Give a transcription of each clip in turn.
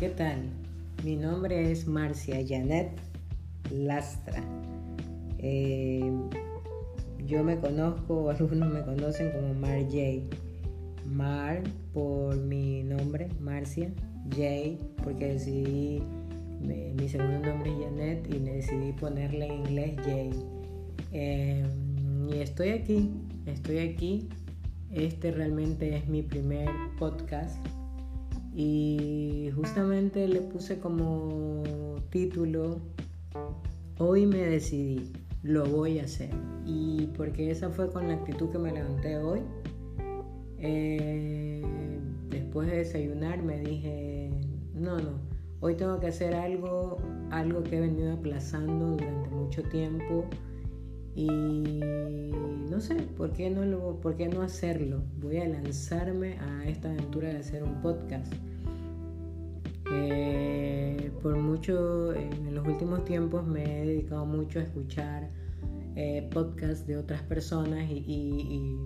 ¿qué tal? Mi nombre es Marcia Janet Lastra. Eh, yo me conozco, algunos me conocen como Mar J. Mar por mi nombre, Marcia. J porque decidí, mi segundo nombre es Janet y decidí ponerle en inglés J. Eh, y estoy aquí, estoy aquí. Este realmente es mi primer podcast y justamente le puse como título Hoy me decidí, lo voy a hacer. Y porque esa fue con la actitud que me levanté hoy. Eh, después de desayunar me dije, no, no, hoy tengo que hacer algo, algo que he venido aplazando durante mucho tiempo. Y no sé, ¿por qué no, lo, ¿por qué no hacerlo? Voy a lanzarme a esta aventura de hacer un podcast. Eh, por mucho, en los últimos tiempos me he dedicado mucho a escuchar eh, podcasts de otras personas y,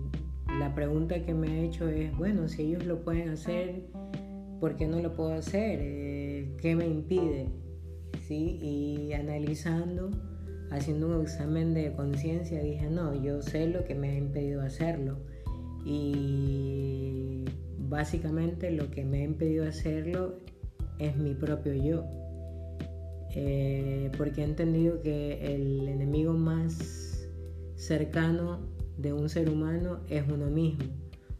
la pregunta que me he hecho es, bueno, si ellos lo pueden hacer, ¿por qué no lo puedo hacer? Eh, ¿Qué me impide? ¿Sí? Y analizando, haciendo un examen de conciencia, dije, no, yo sé lo que me ha impedido hacerlo. Y básicamente lo que me ha impedido hacerlo es mi propio yo. Eh, porque he entendido que el enemigo más cercano de un ser humano es uno mismo,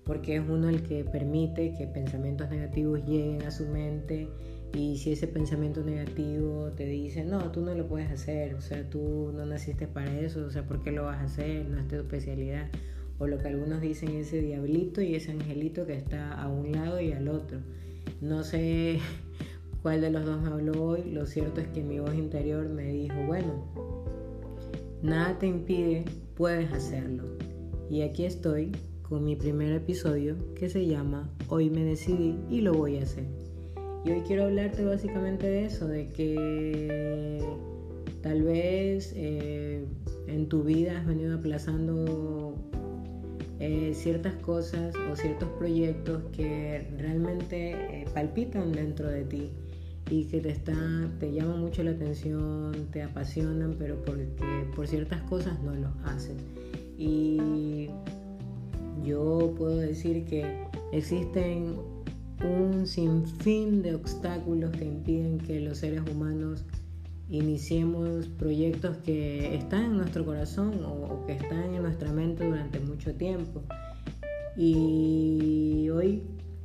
porque es uno el que permite que pensamientos negativos lleguen a su mente y si ese pensamiento negativo te dice, no, tú no lo puedes hacer, o sea, tú no naciste para eso, o sea, ¿por qué lo vas a hacer? No es tu especialidad. O lo que algunos dicen, ese diablito y ese angelito que está a un lado y al otro. No sé cuál de los dos me habló hoy, lo cierto es que mi voz interior me dijo, bueno, nada te impide, puedes hacerlo. Y aquí estoy con mi primer episodio que se llama Hoy me decidí y lo voy a hacer. Y hoy quiero hablarte básicamente de eso, de que tal vez eh, en tu vida has venido aplazando eh, ciertas cosas o ciertos proyectos que realmente eh, palpitan dentro de ti y que te, está, te llama mucho la atención, te apasionan, pero porque por ciertas cosas no los haces. Y yo puedo decir que existen un sinfín de obstáculos que impiden que los seres humanos iniciemos proyectos que están en nuestro corazón o, que están en nuestra mente durante mucho tiempo. Y hoy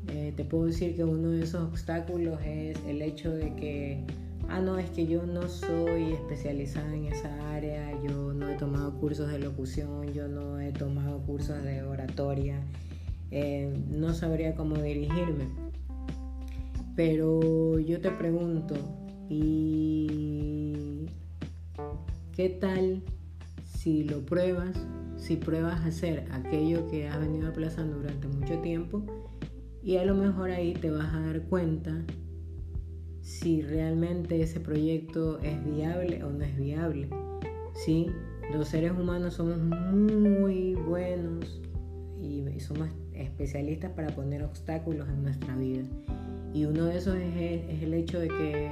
eh, te puedo decir que uno de esos obstáculos es el hecho de que, ah, no, es que yo no soy especializada en esa área, yo no he tomado cursos de locución, yo no he tomado cursos de oratoria, eh, no sabría cómo dirigirme. Pero yo te pregunto, ¿y qué tal si lo pruebas? Si pruebas hacer aquello que has venido aplazando durante mucho tiempo y a lo mejor ahí te vas a dar cuenta si realmente ese proyecto es viable o no es viable. ¿Sí? Los seres humanos somos muy buenos y somos especialistas para poner obstáculos en nuestra vida. Y uno de esos es, es el hecho de que,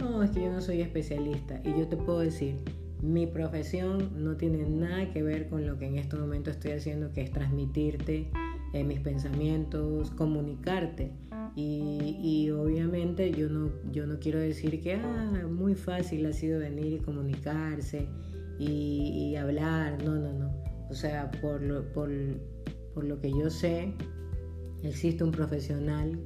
no, es que yo no soy especialista. Y yo te puedo decir, mi profesión no tiene nada que ver con lo que en este momento estoy haciendo, que es transmitirte eh, mis pensamientos, comunicarte. Y, obviamente yo no, yo no quiero decir que ah, muy fácil ha sido venir y comunicarse y, hablar, no, no, no. O sea, por por, por lo que yo sé, existe un profesional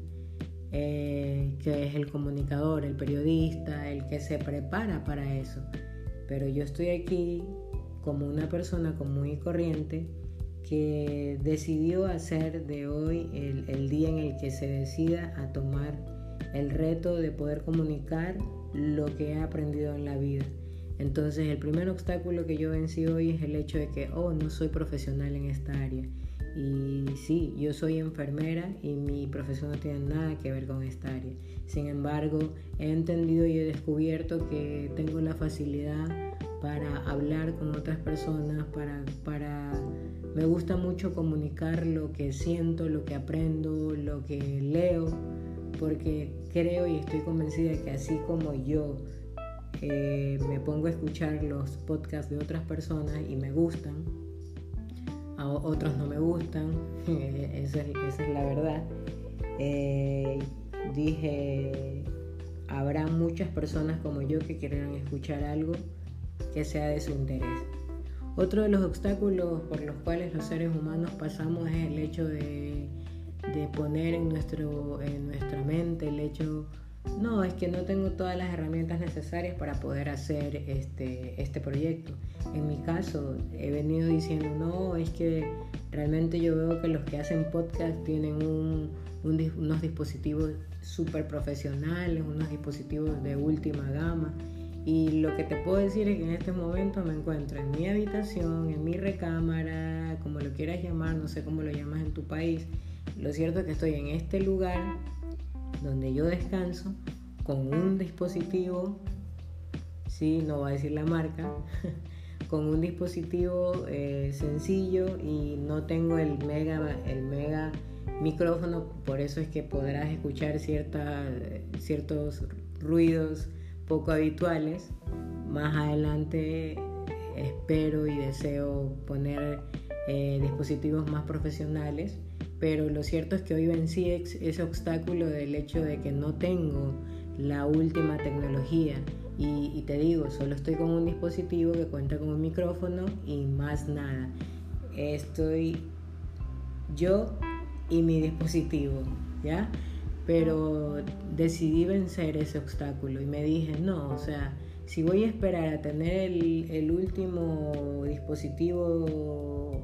eh, que es el comunicador, el periodista, el que se prepara para eso. Pero yo estoy aquí como una persona común y corriente que decidió hacer de hoy el, día en el que se decida a tomar el reto de poder comunicar lo que he aprendido en la vida. Entonces el primer obstáculo que yo vencí hoy es el hecho de que, oh, no soy profesional en esta área. Y sí, yo soy enfermera y mi profesión no tiene nada que ver con esta área. Sin embargo, he entendido y he descubierto que tengo la facilidad para hablar con otras personas, para, para me gusta mucho comunicar lo que siento, lo que aprendo, lo que leo, porque creo y estoy convencida que así como yo eh, me pongo a escuchar los podcasts de otras personas y me gustan, otros no me gustan, esa, es, la verdad. Eh, dije, habrá muchas personas como yo que quieran escuchar algo que sea de su interés. Otro de los obstáculos por los cuales los seres humanos pasamos es el hecho de, de poner en, nuestro, en nuestra mente el hecho no, es que no tengo todas las herramientas necesarias para poder hacer este, este proyecto. En mi caso, he venido diciendo, no, es que realmente yo veo que los que hacen podcast tienen unos dispositivos súper profesionales, unos dispositivos de última gama. Y lo que te puedo decir es que en este momento me encuentro en mi habitación, en mi recámara, como lo quieras llamar, no sé cómo lo llamas en tu país. Lo cierto es que estoy en este lugar donde yo descanso con un dispositivo, sí, no va a decir la marca, con un dispositivo eh, sencillo y no tengo el mega, el mega micrófono, por eso es que podrás escuchar ciertos ruidos poco habituales. Más adelante espero y deseo poner eh, dispositivos más profesionales pero lo cierto es que hoy vencí ese obstáculo del hecho de que no tengo la última tecnología y, te digo, solo estoy con un dispositivo que cuenta con un micrófono y más nada. Estoy yo y mi dispositivo, ¿ya? Pero decidí vencer ese obstáculo y me dije, no, o sea, si voy a esperar a tener el, el último dispositivo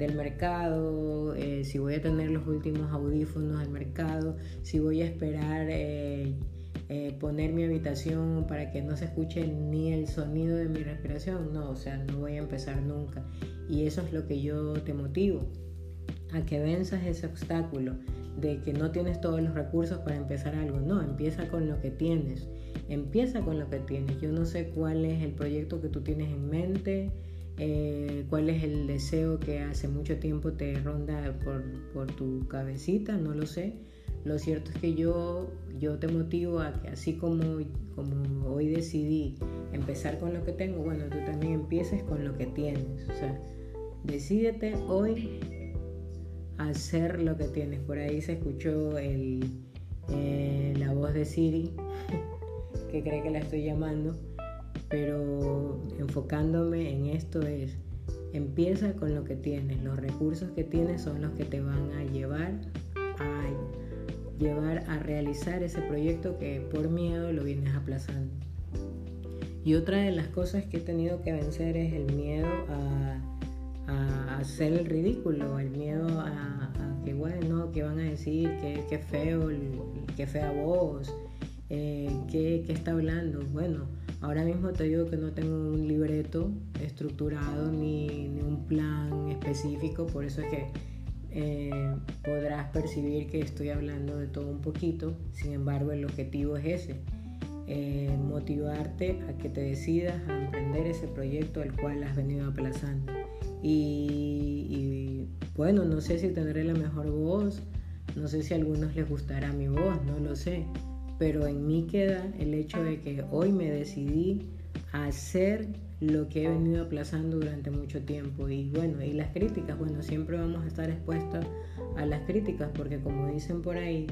del mercado, eh, si voy a tener los últimos audífonos del mercado, si voy a esperar eh, eh, poner mi habitación para que no se escuche ni el sonido de mi respiración, no, o sea, no voy a empezar nunca. Y eso es lo que yo te motivo, a que venzas ese obstáculo de que no tienes todos los recursos para empezar algo, no, empieza con lo que tienes, empieza con lo que tienes. Yo no sé cuál es el proyecto que tú tienes en mente, eh, cuál es el deseo que hace mucho tiempo te ronda por, tu cabecita, no lo sé. Lo cierto es que yo, yo te motivo a que así como, como hoy decidí empezar con lo que tengo, bueno, tú también empieces con lo que tienes. O sea, decídete hoy a hacer lo que tienes. Por ahí se escuchó el, eh, la voz de Siri, que cree que la estoy llamando pero enfocándome en esto es, empieza con lo que tienes, los recursos que tienes son los que te van a llevar a llevar a realizar ese proyecto que por miedo lo vienes aplazando. Y otra de las cosas que he tenido que vencer es el miedo a, hacer el ridículo, el miedo a, que bueno, que van a decir, que, feo, que fea voz, eh, que, que está hablando. Bueno, Ahora mismo te digo que no tengo un libreto estructurado ni, un plan específico, por eso es que eh, podrás percibir que estoy hablando de todo un poquito, sin embargo el objetivo es ese, eh, motivarte a que te decidas a emprender ese proyecto al cual has venido aplazando. Y, y bueno, no sé si tendré la mejor voz, no sé si a algunos les gustará mi voz, no lo sé pero en mí queda el hecho de que hoy me decidí a hacer lo que he venido aplazando durante mucho tiempo y bueno, y las críticas, bueno, siempre vamos a estar expuestos a las críticas porque como dicen por ahí,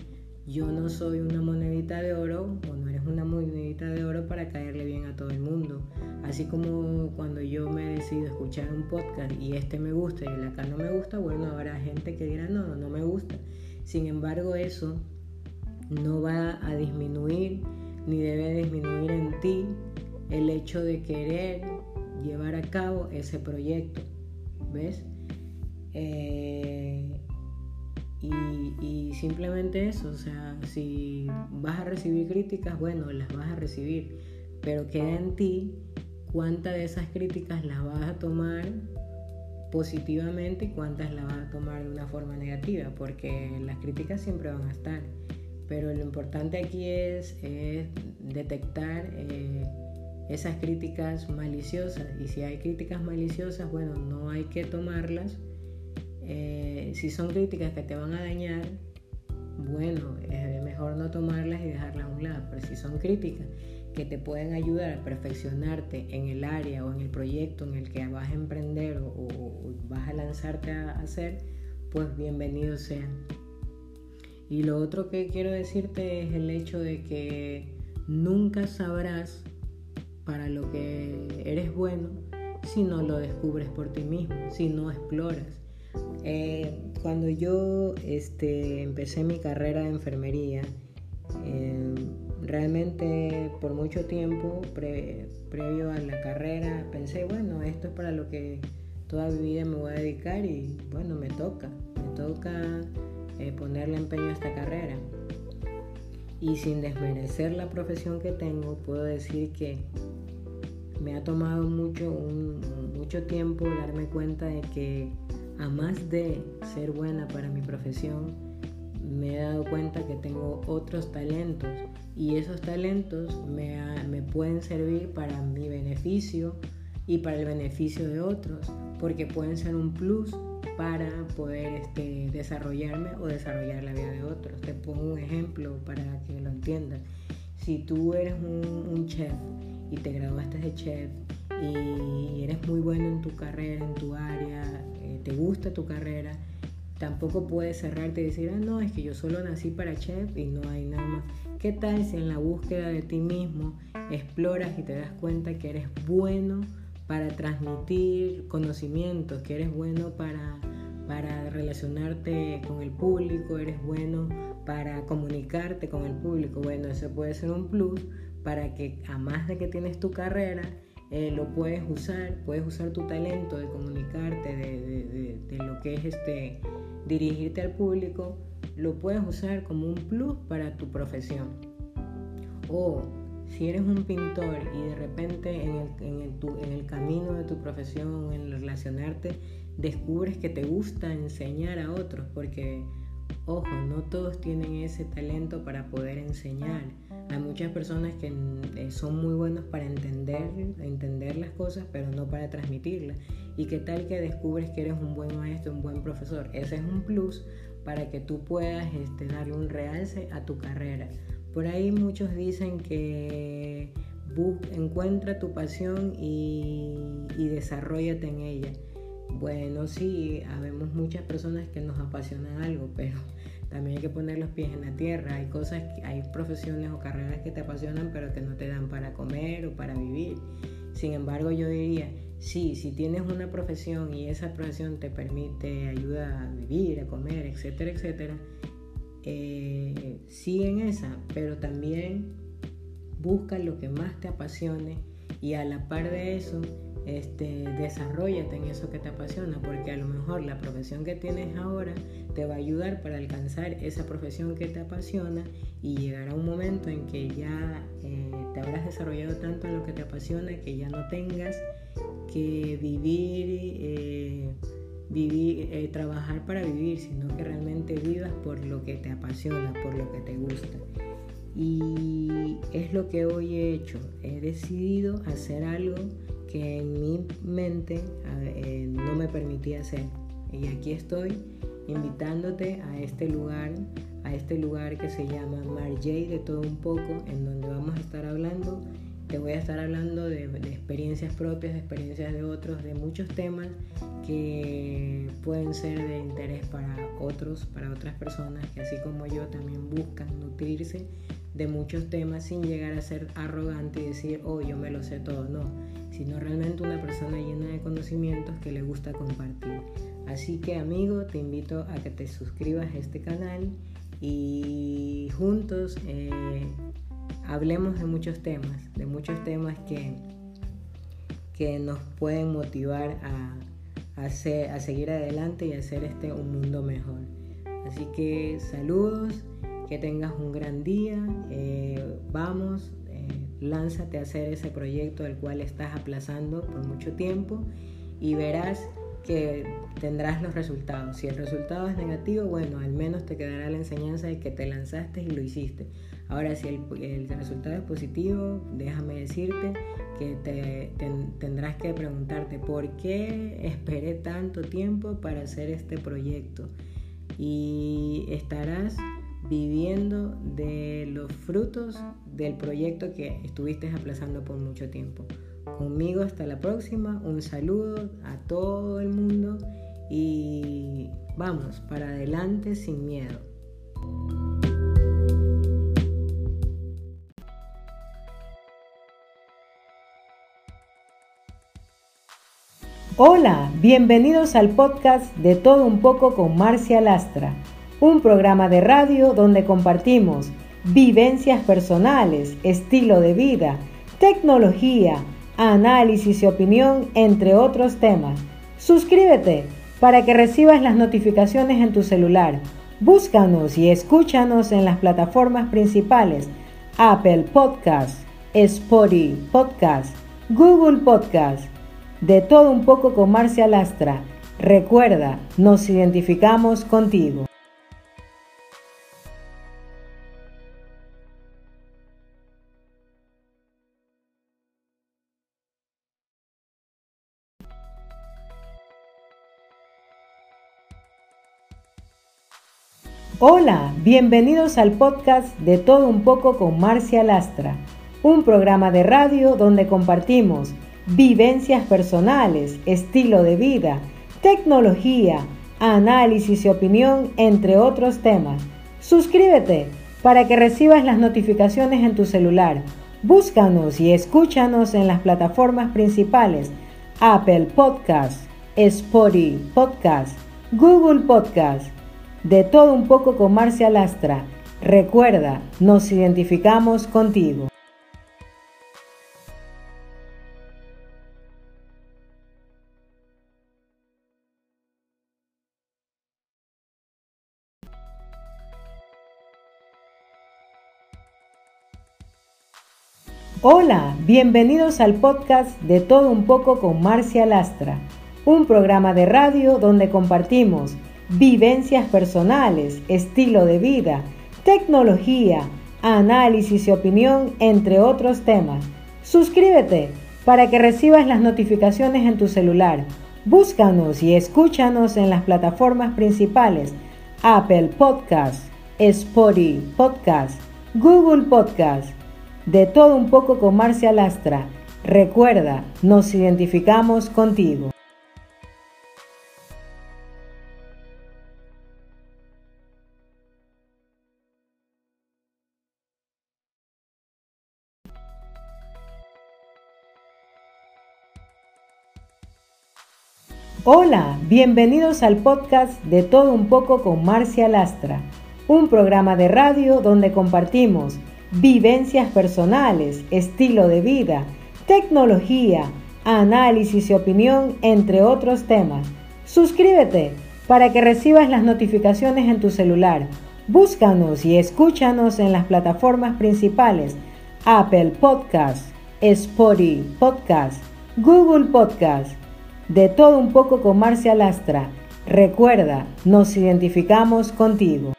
yo no soy una monedita de oro o no eres una monedita de oro para caerle bien a todo el mundo. Así como cuando yo me decido escuchar un podcast y este me gusta y el acá no me gusta, bueno, habrá gente que dirá no, no me gusta. Sin embargo, eso no va a disminuir ni debe disminuir en ti el hecho de querer llevar a cabo ese proyecto. ¿Ves? Eh, y, simplemente eso, o sea, si vas a recibir críticas, bueno, las vas a recibir, pero queda en ti cuántas de esas críticas las vas a tomar positivamente y cuántas las vas a tomar de una forma negativa, porque las críticas siempre van a estar pero lo importante aquí es, detectar eh, esas críticas maliciosas y si hay críticas maliciosas, bueno, no hay que tomarlas. Eh, si son críticas que te van a dañar, bueno, es mejor no tomarlas y dejarlas a un lado, pero si son críticas que te pueden ayudar a perfeccionarte en el área o en el proyecto en el que vas a emprender o, vas a lanzarte a hacer, pues bienvenido sea. Y lo otro que quiero decirte es el hecho de que nunca sabrás para lo que eres bueno si no lo descubres por ti mismo, si no exploras. Eh, cuando yo este, empecé mi carrera de enfermería, eh, realmente por mucho tiempo, previo a la carrera, pensé, bueno, esto es para lo que toda mi vida me voy a dedicar y bueno, me toca, me toca eh, ponerle empeño a esta carrera. Y sin desmerecer la profesión que tengo, puedo decir que me ha tomado mucho, mucho tiempo darme cuenta de que a más de ser buena para mi profesión, me he dado cuenta que tengo otros talentos y esos talentos me, me, pueden servir para mi beneficio y para el beneficio de otros, porque pueden ser un plus para poder este, desarrollarme o desarrollar la vida de otros. Te pongo un ejemplo para que lo entiendas. Si tú eres un, chef y te graduaste de chef y eres muy bueno en tu carrera, en tu área, eh, te gusta tu carrera, tampoco puedes cerrarte y decir, ah, no, es que yo solo nací para chef y no hay nada más. ¿Qué tal si en la búsqueda de ti mismo exploras y te das cuenta que eres bueno para transmitir conocimientos, que eres bueno para, para relacionarte con el público, eres bueno para comunicarte con el público? Bueno, eso puede ser un plus para que a más de que tienes tu carrera, eh, lo puedes usar, puedes usar tu talento de comunicarte, de, de, lo que es este, dirigirte al público, lo puedes usar como un plus para tu profesión. Si eres un pintor y de repente en el, en el, camino de tu profesión, en relacionarte, descubres que te gusta enseñar a otros, porque, ojo, no todos tienen ese talento para poder enseñar hay muchas personas que eh, son muy buenos para entender, entender las cosas, pero no para transmitirlas. ¿Y qué tal que descubres que eres un buen maestro, un buen profesor? Ese es un plus para que tú puedas este, darle un realce a tu carrera. Por ahí muchos dicen que encuentra tu pasión y, y desarrollate en ella. Bueno, sí, habemos muchas personas que nos apasionan algo, pero también hay que poner los pies en la tierra. Hay cosas, hay profesiones o carreras que te apasionan pero que no te dan para comer o para vivir. Sin embargo, yo diría, sí, si tienes una profesión y esa profesión te permite, ayuda a vivir, a comer, etcétera, etcétera, eh, sigue en esa, pero también busca lo que más te apasione y a la par de eso, este, desarrollate en eso que te apasiona, porque a lo mejor la profesión que tienes ahora te va a ayudar para alcanzar esa profesión que te apasiona y llegará un momento en que ya eh, te habrás desarrollado tanto en lo que te apasiona que ya no tengas que vivir, eh, vivir eh, trabajar para vivir, sino que realmente vivas por lo que te apasiona, por lo que te gusta. Y es lo que hoy he hecho. He decidido hacer algo que en mi mente eh, no me permitía hacer. Y aquí estoy invitándote a este lugar, a este lugar que se llama Marjay de todo un poco, en donde vamos a estar hablando, te voy a estar hablando de, experiencias propias, de experiencias de otros, de muchos temas que pueden ser de interés para otros, para otras personas que así como yo también buscan nutrirse de muchos temas sin llegar a ser arrogante y decir, oh, yo me lo sé todo, no sino realmente una persona llena de conocimientos que le gusta compartir. Así que amigo, te invito a que te suscribas a este canal y juntos eh, hablemos de muchos temas, de muchos temas que, que nos pueden motivar a, hacer, a seguir adelante y hacer este un mundo mejor. Así que saludos, que tengas un gran día, eh, vamos, lánzate a hacer ese proyecto del cual estás aplazando por mucho tiempo y verás que tendrás los resultados. Si el resultado es negativo, bueno, al menos te quedará la enseñanza de que te lanzaste y lo hiciste. Ahora, si el, resultado es positivo, déjame decirte que te, tendrás que preguntarte por qué esperé tanto tiempo para hacer este proyecto. Y estarás viviendo de los frutos del proyecto que estuviste aplazando por mucho tiempo. Conmigo hasta la próxima, un saludo a todo el mundo y vamos, para adelante sin miedo. Hola, bienvenidos al podcast de Todo un poco con Marcia Lastra, un programa de radio donde compartimos vivencias personales, estilo de vida, tecnología, análisis y opinión, entre otros temas. Suscríbete para que recibas las notificaciones en tu celular. Búscanos y escúchanos en las plataformas principales Apple Podcast, Spotify Podcast, Google Podcast de todo un poco con Marcia Lastra. Recuerda, nos identificamos contigo. Hola, bienvenidos al podcast de Todo un poco con Marcia Lastra, un programa de radio donde compartimos vivencias personales, estilo de vida, tecnología, análisis y opinión, entre otros temas. Suscríbete para que recibas las notificaciones en tu celular. Búscanos y escúchanos en las plataformas principales Apple Podcast, Spotify Podcast, Google Podcast. De todo un poco con Marcia Lastra. Recuerda, nos identificamos contigo. Hola, bienvenidos al podcast de Todo un poco con Marcia Lastra, un programa de radio donde compartimos vivencias personales, estilo de vida, tecnología, análisis y opinión, entre otros temas. Suscríbete para que recibas las notificaciones en tu celular. Búscanos y escúchanos en las plataformas principales Apple Podcast, Spotify Podcast, Google Podcast de todo un poco con Marcia Lastra. Recuerda, nos identificamos contigo. Hola, bienvenidos al podcast de Todo un poco con Marcia Lastra, un programa de radio donde compartimos vivencias personales, estilo de vida, tecnología, análisis y opinión, entre otros temas. Suscríbete para que recibas las notificaciones en tu celular. Búscanos y escúchanos en las plataformas principales Apple Podcast, Spotify Podcast, Google Podcast. De todo un poco con Marcia Lastra. Recuerda, nos identificamos contigo.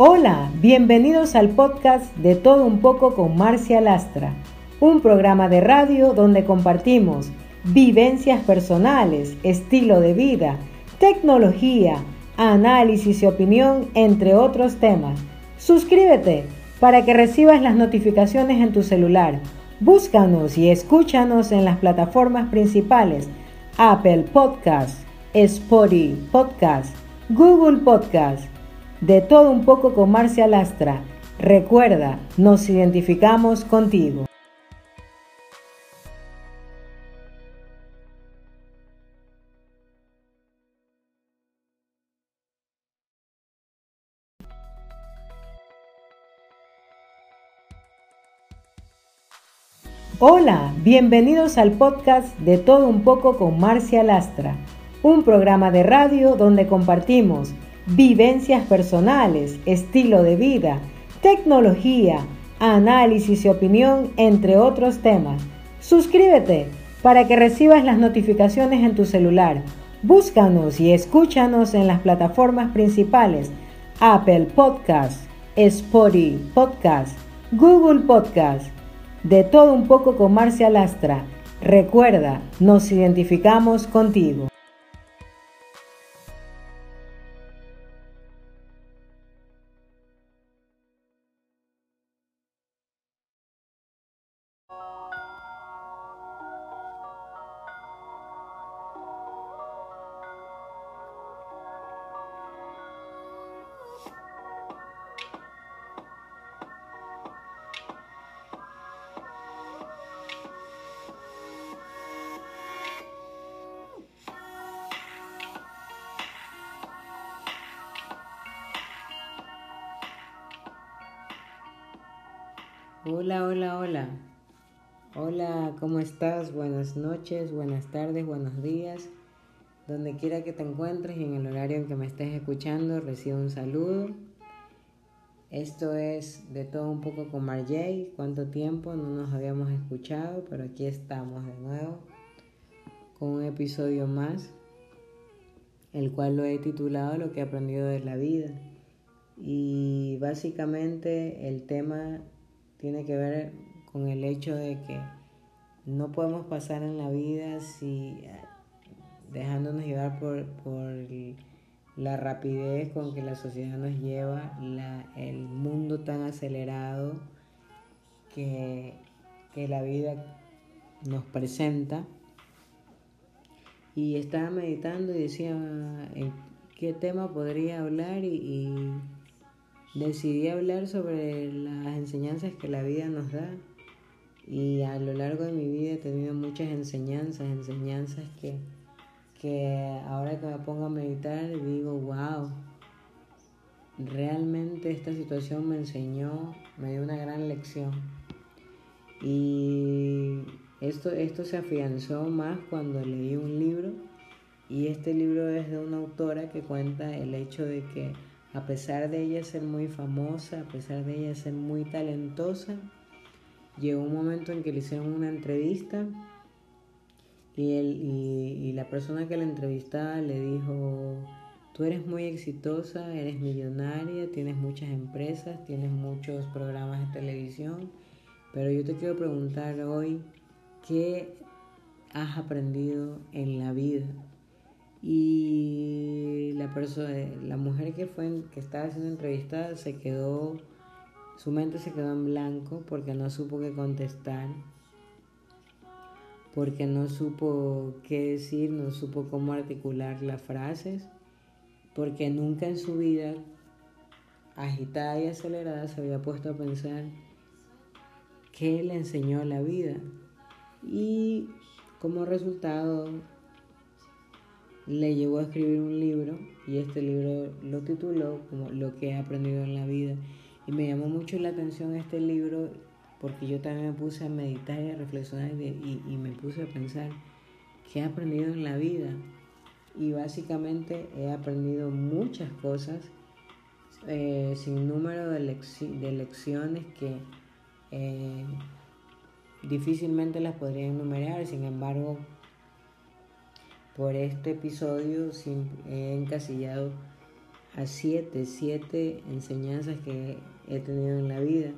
Hola, bienvenidos al podcast de Todo un poco con Marcia Lastra, un programa de radio donde compartimos vivencias personales, estilo de vida, tecnología, análisis y opinión, entre otros temas. Suscríbete para que recibas las notificaciones en tu celular. Búscanos y escúchanos en las plataformas principales Apple Podcast, Spotify Podcast, Google Podcast de todo un poco con Marcia Lastra. Recuerda, nos identificamos contigo. Hola, bienvenidos al podcast de Todo un poco con Marcia Lastra, un programa de radio donde compartimos vivencias personales, estilo de vida, tecnología, análisis y opinión, entre otros temas. Suscríbete para que recibas las notificaciones en tu celular. Búscanos y escúchanos en las plataformas principales Apple Podcast, Spotify Podcast, Google Podcast, de todo un poco con Marcia Lastra. Recuerda, nos identificamos contigo. Hola, hola, hola. Hola, ¿cómo estás? Buenas noches, buenas tardes, buenos días. Donde quiera que te encuentres en el horario en que me estés escuchando, recibo un saludo. Esto es de todo un poco con Marjay. ¿Cuánto tiempo no nos habíamos escuchado? Pero aquí estamos de nuevo con un episodio más, el cual lo he titulado Lo que he aprendido de la vida. Y básicamente el tema tiene que ver con el hecho de que no podemos pasar en la vida si eh, dejándonos llevar por, la rapidez con que la sociedad nos lleva, el mundo tan acelerado que, la vida nos presenta. Y estaba meditando y decía en qué tema podría hablar y decidí hablar sobre las enseñanzas que la vida nos da y a lo largo de mi vida he tenido muchas enseñanzas, enseñanzas que, que ahora que me pongo a meditar digo, wow, realmente esta situación me enseñó, me dio una gran lección. Y esto, esto se afianzó más cuando leí un libro y este libro es de una autora que cuenta el hecho de que a pesar de ella ser muy famosa, a pesar de ella ser muy talentosa, llegó un momento en que le hicieron una entrevista y, y, la persona que la entrevistaba le dijo, tú eres muy exitosa, eres millonaria, tienes muchas empresas, tienes muchos programas de televisión, pero yo te quiero preguntar hoy, ¿qué has aprendido en la vida? Y la la mujer que fue que estaba siendo entrevistada se quedó, su mente se quedó en blanco porque no supo qué contestar, porque no supo qué decir, no supo cómo articular las frases, porque nunca en su vida agitada y acelerada se había puesto a pensar qué le enseñó la vida. Y como resultado le llevó a escribir un libro y este libro lo tituló como Lo que he aprendido en la vida. Y me llamó mucho la atención este libro porque yo también me puse a meditar y a reflexionar y, me puse a pensar qué he aprendido en la vida. Y básicamente he aprendido muchas cosas, eh, sin número de, de lecciones que eh, difícilmente las podría enumerar, sin embargo por este episodio he encasillado a siete, siete enseñanzas que he tenido en la vida.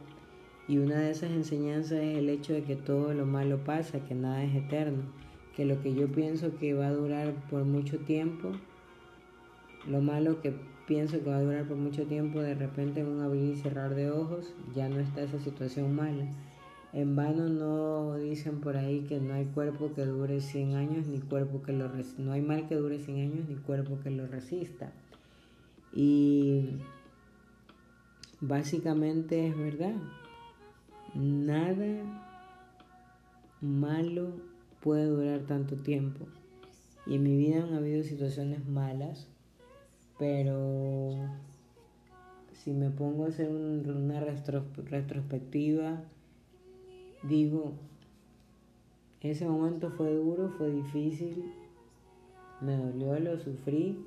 Y una de esas enseñanzas es el hecho de que todo lo malo pasa, que nada es eterno, que lo que yo pienso que va a durar por mucho tiempo, lo malo que pienso que va a durar por mucho tiempo, de repente en un abrir y cerrar de ojos ya no está esa situación mala. En vano no dicen por ahí que no hay cuerpo que dure 100 años ni cuerpo que lo no hay mal que dure 100 años ni cuerpo que lo resista. Y básicamente es verdad. Nada malo puede durar tanto tiempo. Y en mi vida han habido situaciones malas, pero si me pongo a hacer una retrospectiva, digo, ese momento fue duro, fue difícil, me dolió, lo sufrí,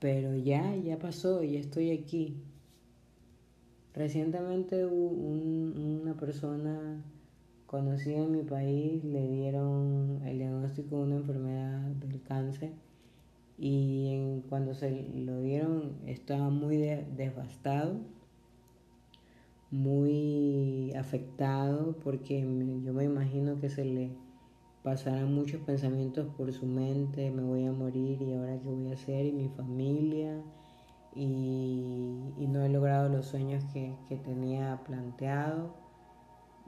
pero ya, ya pasó, ya estoy aquí. Recientemente una persona conocida en mi país le dieron el diagnóstico de una enfermedad del cáncer y cuando se lo dieron estaba muy devastado muy afectado porque yo me imagino que se le pasarán muchos pensamientos por su mente, me voy a morir y ahora qué voy a hacer y mi familia. Y, no he logrado los sueños que, que tenía planteado,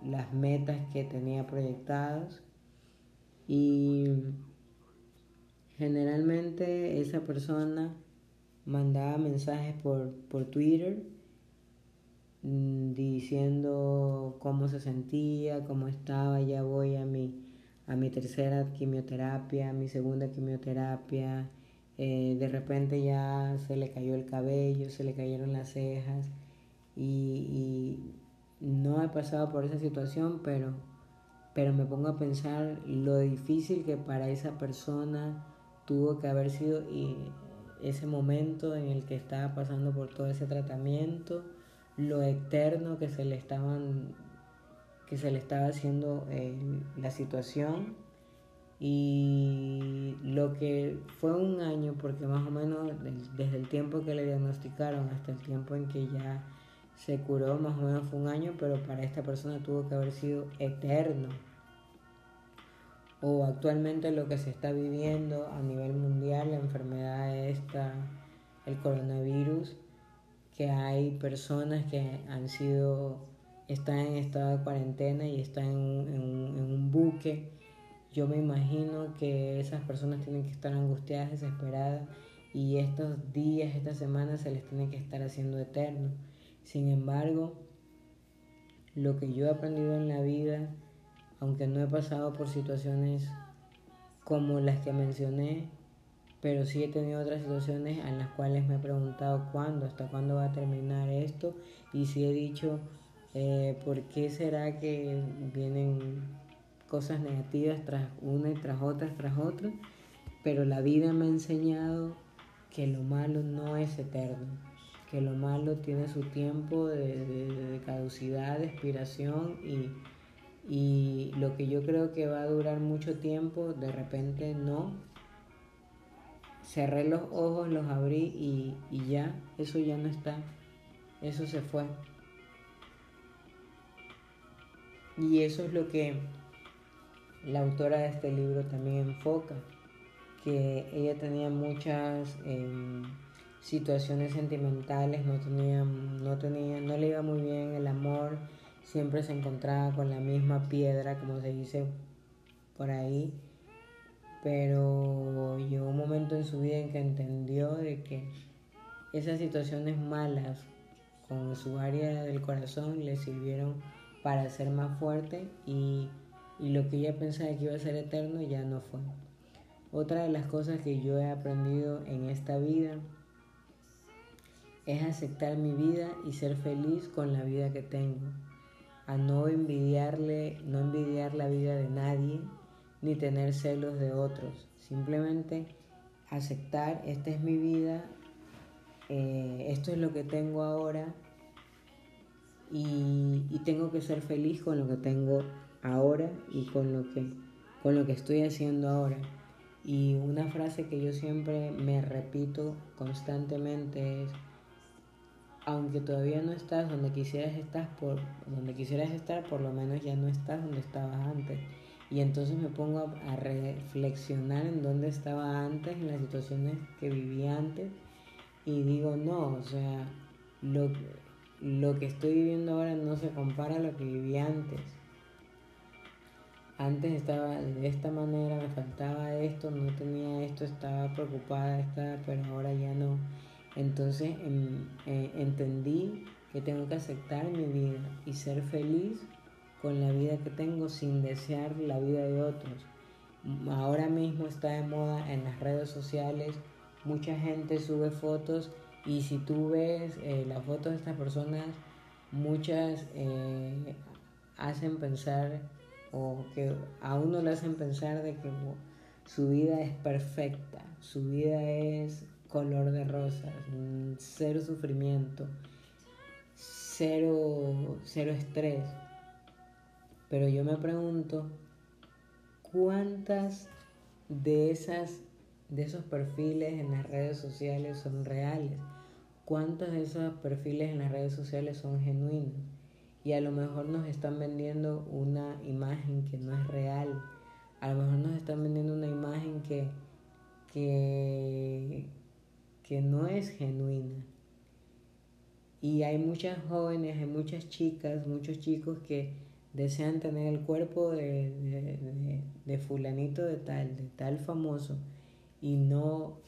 las metas que tenía proyectadas y generalmente esa persona mandaba mensajes por, por Twitter diciendo cómo se sentía, cómo estaba, ya voy a mi, a mi tercera quimioterapia, a mi segunda quimioterapia, eh, de repente ya se le cayó el cabello, se le cayeron las cejas y, no he pasado por esa situación, pero, pero me pongo a pensar lo difícil que para esa persona tuvo que haber sido y ese momento en el que estaba pasando por todo ese tratamiento, lo eterno que se le estaban que se le estaba haciendo eh, la situación. Y lo que fue un año porque más o menos desde el tiempo que le diagnosticaron hasta el tiempo en que ya se curó más o menos fue un año pero para esta persona tuvo que haber sido eterno. O actualmente lo que se está viviendo a nivel mundial, la enfermedad esta, el coronavirus, que hay personas que han sido, están en estado de cuarentena y están en, un buque. Yo me imagino que esas personas tienen que estar angustiadas, desesperadas y estos días, estas semanas se les tiene que estar haciendo eterno. Sin embargo, lo que yo he aprendido en la vida aunque no he pasado por situaciones como las que mencioné, pero sí he tenido otras situaciones en las cuales me he preguntado cuándo, hasta cuándo va a terminar esto y sí he dicho eh, por qué será que vienen cosas negativas tras una y tras otra, tras otra, pero la vida me ha enseñado que lo malo no es eterno, que lo malo tiene su tiempo de, de caducidad, de expiración y y lo que yo creo que va a durar mucho tiempo, de repente no. Cerré los ojos, los abrí y, y ya, eso ya no está, eso se fue. Y eso es lo que la autora de este libro también enfoca, que ella tenía muchas em, situaciones sentimentales, no tenía, no tenía, no le iba muy bien el amor, siempre se encontraba con la misma piedra, como se dice por ahí, pero llegó un momento en su vida en que entendió de que esas situaciones malas con su área del corazón le sirvieron para ser más fuerte y, y lo que ella pensaba que iba a ser eterno ya no fue. Otra de las cosas que yo he aprendido en esta vida es aceptar mi vida y ser feliz con la vida que tengo a no envidiarle, no envidiar la vida de nadie, ni tener celos de otros. Simplemente aceptar, esta es mi vida, eh, esto es lo que tengo ahora y, y, tengo que ser feliz con lo que tengo ahora y con lo que, con lo que estoy haciendo ahora. Y una frase que yo siempre me repito constantemente es, aunque todavía no estás donde quisieras estar por donde quisieras estar por lo menos ya no estás donde estabas antes y entonces me pongo a, reflexionar en dónde estaba antes en las situaciones que viví antes. Y digo no o sea lo, lo que estoy viviendo ahora no se compara a lo que viví antes. Antes estaba de esta manera me faltaba esto no tenía esto estaba preocupada estaba pero ahora ya no. Entonces em, eh, entendí que tengo que aceptar mi vida y ser feliz con la vida que tengo sin desear la vida de otros. Ahora mismo está de moda en las redes sociales, mucha gente sube fotos y si tú ves eh, las fotos de estas personas, muchas eh, hacen pensar o que a uno le hacen pensar de que su vida es perfecta, su vida es color de rosas, cero sufrimiento, cero, cero estrés. Pero yo me pregunto, ¿cuántas de esas de esos perfiles en las redes sociales son reales? ¿Cuántos de esos perfiles en las redes sociales son genuinos? y a lo mejor nos están vendiendo una imagen que no es real. A lo mejor nos están vendiendo una imagen que, que, que no es genuina. Y hay muchas jóvenes, hay muchas chicas, muchos chicos que desean tener el cuerpo de, de, fulanito de tal, de tal famoso, y no,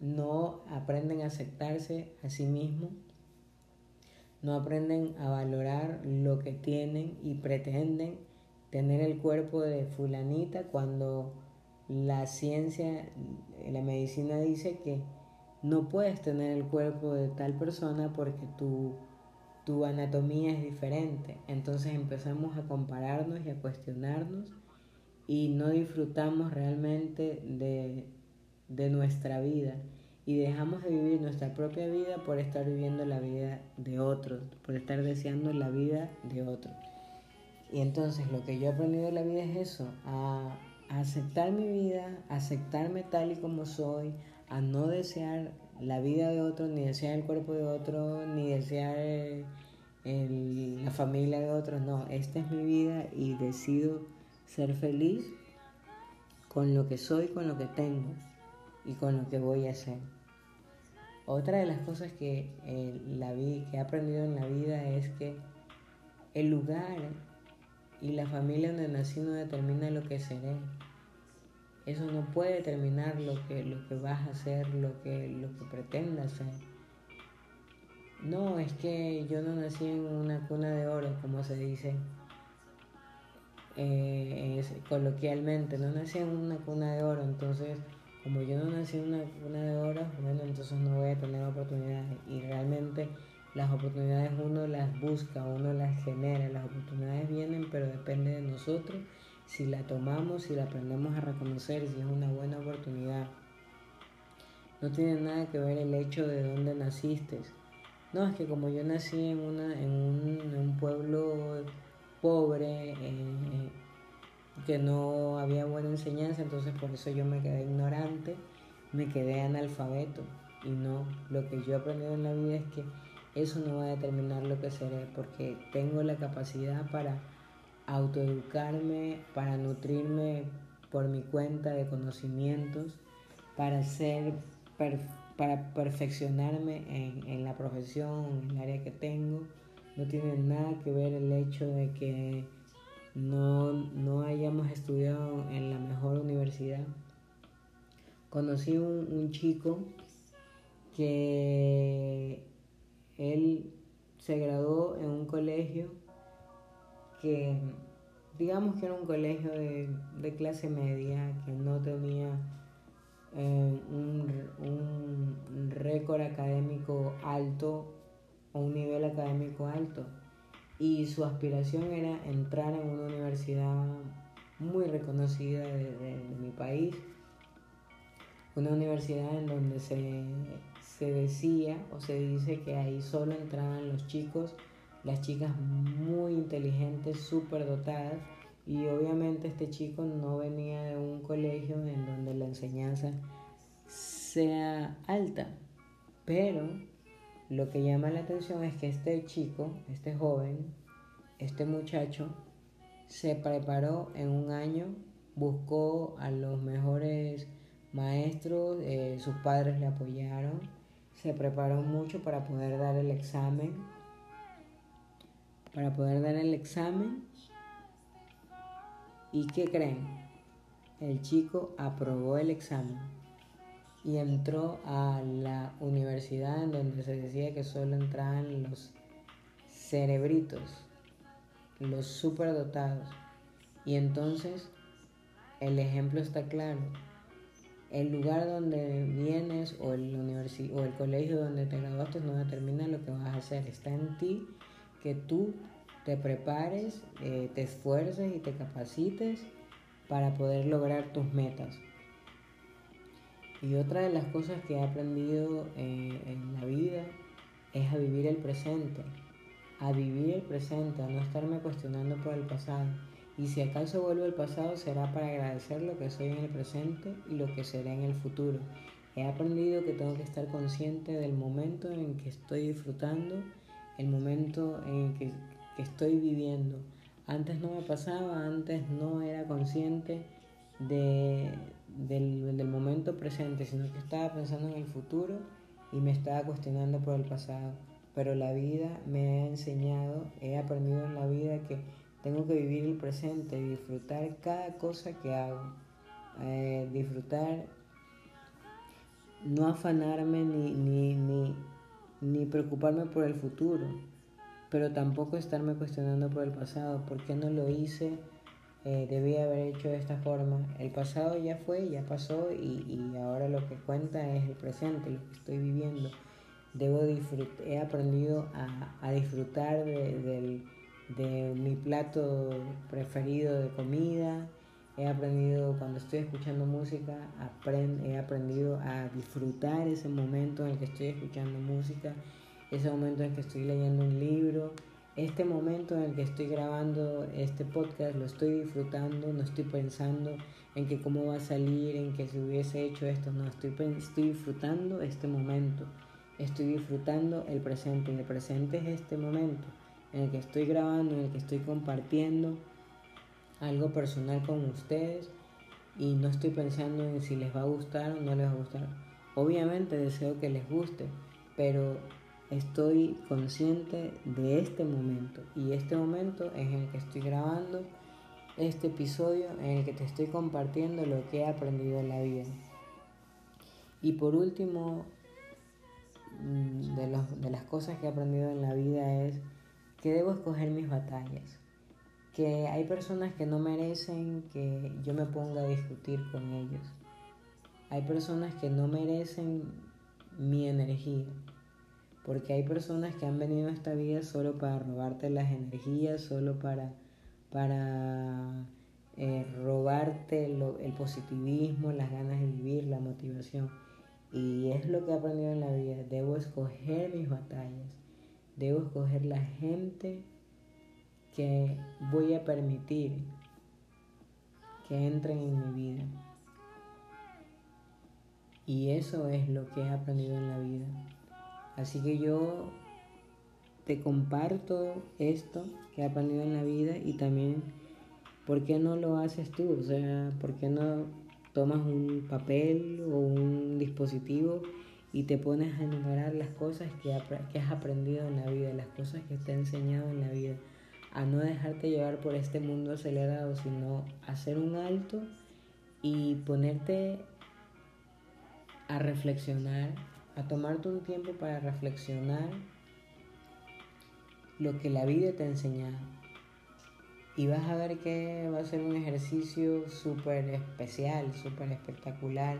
no aprenden a aceptarse a sí mismos no aprenden a valorar lo que tienen y pretenden tener el cuerpo de fulanita cuando la ciencia, la medicina dice que no puedes tener el cuerpo de tal persona porque tu, tu anatomía es diferente. Entonces empezamos a compararnos y a cuestionarnos y no disfrutamos realmente de, de nuestra vida y dejamos de vivir nuestra propia vida por estar viviendo la vida de otros, por estar deseando la vida de otros. Y entonces lo que yo he aprendido de la vida es eso, a, aceptar mi vida, aceptarme tal y como soy, a no desear la vida de otro, ni desear el cuerpo de otro, ni desear la familia de otros. No, esta es mi vida y decido ser feliz con lo que soy, con lo que tengo y con lo que voy a hacer. Otra de las cosas que, eh, que he aprendido en la vida es que el lugar y la familia donde nací no determina lo que seré. Eso no puede determinar lo que, lo que vas a hacer, lo que, lo que pretendas ser. No, es que yo no nací en una cuna de oro, como se dice eh, coloquialmente, no nací en una cuna de oro, entonces como yo no nací en una cuna de oro, bueno, entonces no voy a tener oportunidades. Y realmente las oportunidades uno las busca, uno las genera, las oportunidades vienen, pero depende de nosotros si la tomamos, si la aprendemos a reconocer, si es una buena oportunidad. No tiene nada que ver el hecho de dónde naciste. No, es que como yo nací en, una, en, un, pueblo pobre, eh, que no había buena enseñanza, entonces por eso yo me quedé ignorante, me quedé analfabeto. Y no, lo que yo he aprendido en la vida es que eso no va a determinar lo que seré, porque tengo la capacidad para autoeducarme, para nutrirme por mi cuenta de conocimientos, para ser para perfeccionarme en, en la profesión, en el área que tengo. No tiene nada que ver el hecho de que no, no hayamos estudiado en la mejor universidad. Conocí un, un chico que él se graduó en un colegio que digamos que era un colegio de, clase media, que no tenía eh, un, un récord académico alto o un nivel académico alto y su aspiración era entrar en una universidad muy reconocida de, mi país, una universidad en donde se, se, decía o se dice que ahí solo entraban los chicos, las chicas muy inteligentes, súper dotadas, y obviamente este chico no venía de un colegio en donde la enseñanza sea alta, pero lo que llama la atención es que este chico, este joven, este muchacho, se preparó en un año, buscó a los mejores maestros, eh, sus padres le apoyaron, se preparó mucho para poder dar el examen, para poder dar el examen. ¿Y qué creen? El chico aprobó el examen y entró a la universidad en donde se decía que solo entraban los cerebritos, los superdotados. Y entonces el ejemplo está claro. El lugar donde vienes o el, o el colegio donde te graduaste no determina lo que vas a hacer. Está en ti que tú te prepares, eh, te esfuerces y te capacites para poder lograr tus metas. Y otra de las cosas que he aprendido eh, en la vida es a vivir el presente, a vivir el presente, a no estarme cuestionando por el pasado. Y si acaso vuelvo al pasado será para agradecer lo que soy en el presente y lo que seré en el futuro. He aprendido que tengo que estar consciente del momento en que estoy disfrutando, el momento en que que estoy viviendo. Antes no me pasaba, antes no era consciente de, del, del momento presente, sino que estaba pensando en el futuro y me estaba cuestionando por el pasado. Pero la vida me ha enseñado, he aprendido en la vida que tengo que vivir el presente disfrutar cada cosa que hago. Eh, disfrutar, no afanarme ni, ni, ni, ni preocuparme por el futuro, pero tampoco estarme cuestionando por el pasado. ¿Por qué no lo hice? Eh, debía haber hecho de esta forma. El pasado ya fue, ya pasó y, ahora lo que cuenta es el presente, lo que estoy viviendo. Debo disfrutar, he aprendido a, a disfrutar de, de, de, mi plato preferido de comida. He aprendido cuando estoy escuchando música, aprend, he aprendido a disfrutar ese momento en el que estoy escuchando música, ese momento en el que estoy leyendo un libro este momento en el que estoy grabando este podcast lo estoy disfrutando, no estoy pensando en que cómo va a salir, en que si hubiese hecho esto, no, estoy, estoy disfrutando este momento, estoy disfrutando el presente, y el presente es este momento en el que estoy grabando, en el que estoy compartiendo algo personal con ustedes y no estoy pensando en si les va a gustar o no les va a gustar. Obviamente deseo que les guste, pero estoy consciente de este momento y este momento es en el que estoy grabando este episodio en el que te estoy compartiendo lo que he aprendido en la vida. Y por último, mm, de, de las cosas que he aprendido en la vida es que debo escoger mis batallas. Que hay personas que no merecen que yo me ponga a discutir con ellos. Hay personas que no merecen mi energía porque hay personas que han venido a esta vida solo para robarte las energías, solo para, para eh, robarte el positivismo, las ganas de vivir, la motivación. Y es lo que he aprendido en la vida. Debo escoger mis batallas. Debo escoger la gente que voy a permitir que entren en mi vida. Y eso es lo que he aprendido en la vida. Así que yo te comparto esto que he aprendido en la vida y también, ¿por qué no lo haces tú? O sea, ¿por qué no tomas un papel o un dispositivo y te pones a enumerar las cosas que, has aprendido en la vida, las cosas que te ha enseñado en la vida? A no dejarte llevar por este mundo acelerado, sino hacer un alto y ponerte a reflexionar a tomarte un tiempo para reflexionar lo que la vida te ha enseñado. Y vas a ver que va a ser un ejercicio súper especial, súper espectacular,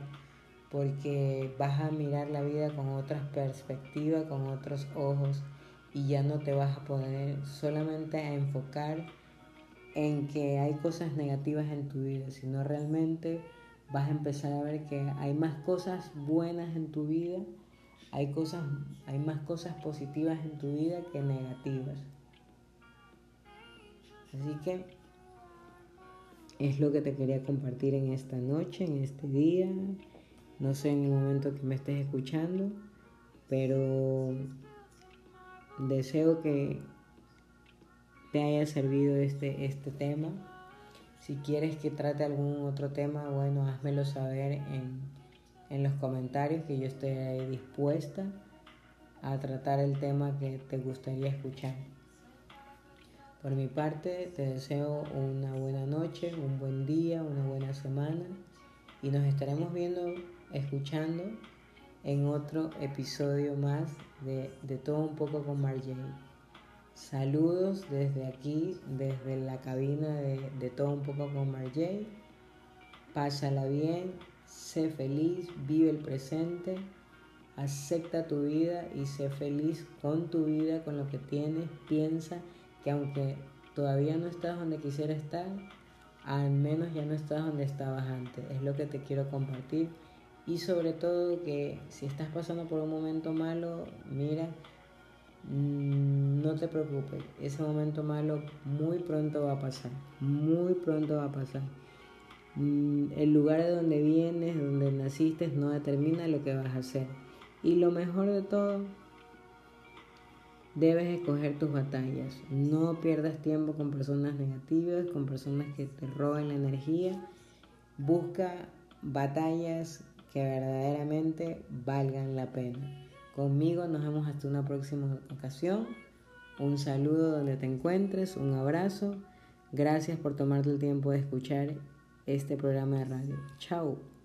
porque vas a mirar la vida con otras perspectivas, con otros ojos, y ya no te vas a poner solamente a enfocar en que hay cosas negativas en tu vida, sino realmente vas a empezar a ver que hay más cosas buenas en tu vida hay, cosas, hay más cosas positivas en tu vida que negativas. Así que es lo que te quería compartir en esta noche, en este día. No sé en el momento que me estés escuchando, pero deseo que te haya servido este, este tema. Si quieres que trate algún otro tema, bueno, házmelo saber en en los comentarios que yo esté dispuesta a tratar el tema que te gustaría escuchar. Por mi parte, te deseo una buena noche, un buen día, una buena semana y nos estaremos viendo, escuchando en otro episodio más de, de Todo un poco con Marjane. Saludos desde aquí, desde la cabina de, de Todo un poco con Marjane. Pásala bien, sé feliz, vive el presente, acepta tu vida y sé feliz con tu vida, con lo que tienes, piensa que aunque todavía no estás donde quisiera estar, al menos ya no estás donde estabas antes. Es lo que te quiero compartir. Y sobre todo que si estás pasando por un momento malo, mira, mm, no te preocupes. Ese momento malo muy pronto va a pasar. Muy pronto va a pasar. Mm, el lugar de donde vienes, donde naciste, no determina lo que vas a hacer. Y lo mejor de todo, debes escoger tus batallas. No pierdas tiempo con personas negativas, con personas que te roben la energía. Busca batallas que verdaderamente valgan la pena. Conmigo nos vemos hasta una próxima ocasión. Un saludo donde te encuentres, un abrazo. Gracias por tomarte el tiempo de escuchar este programa de radio. Chao.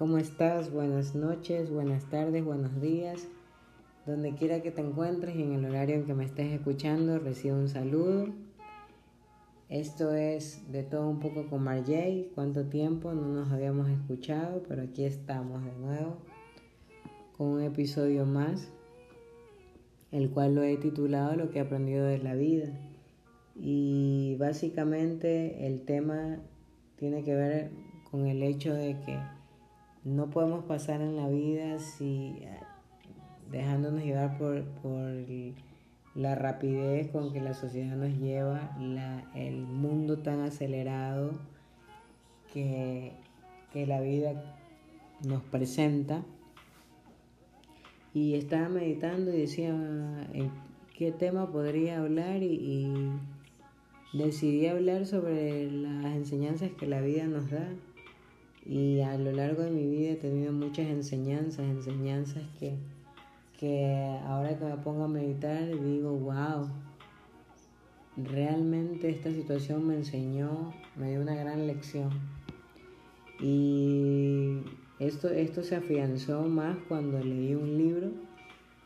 ¿Cómo estás? Buenas noches, buenas tardes, buenos días. Donde quiera que te encuentres y en el horario en que me estés escuchando, recibo un saludo. Esto es de todo un poco con Marjay. ¿Cuánto tiempo no nos habíamos escuchado? Pero aquí estamos de nuevo con un episodio más, el cual lo he titulado Lo que he aprendido de la vida. Y básicamente el tema tiene que ver con el hecho de que no podemos pasar en la vida si dejándonos llevar por, la rapidez con que la sociedad nos lleva, el mundo tan acelerado que, la vida nos presenta. Y estaba meditando y decía en qué tema podría hablar y decidí hablar sobre las enseñanzas que la vida nos da y a lo largo de mi vida he tenido muchas enseñanzas, enseñanzas que, que ahora que me pongo a meditar digo, wow, realmente esta situación me enseñó, me dio una gran lección. Y esto, esto se afianzó más cuando leí un libro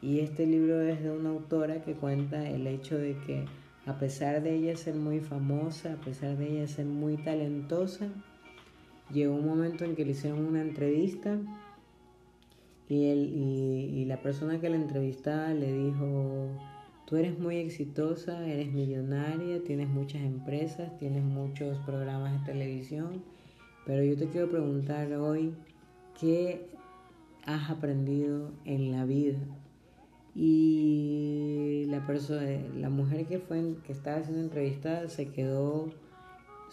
y este libro es de una autora que cuenta el hecho de que a pesar de ella ser muy famosa, a pesar de ella ser muy talentosa, llegó un momento en que le hicieron una entrevista y, él, y, la persona que la entrevistaba le dijo, tú eres muy exitosa, eres millonaria, tienes muchas empresas, tienes muchos programas de televisión, pero yo te quiero preguntar hoy, ¿qué has aprendido en la vida? y la persona, la mujer que fue que estaba haciendo entrevista se quedó,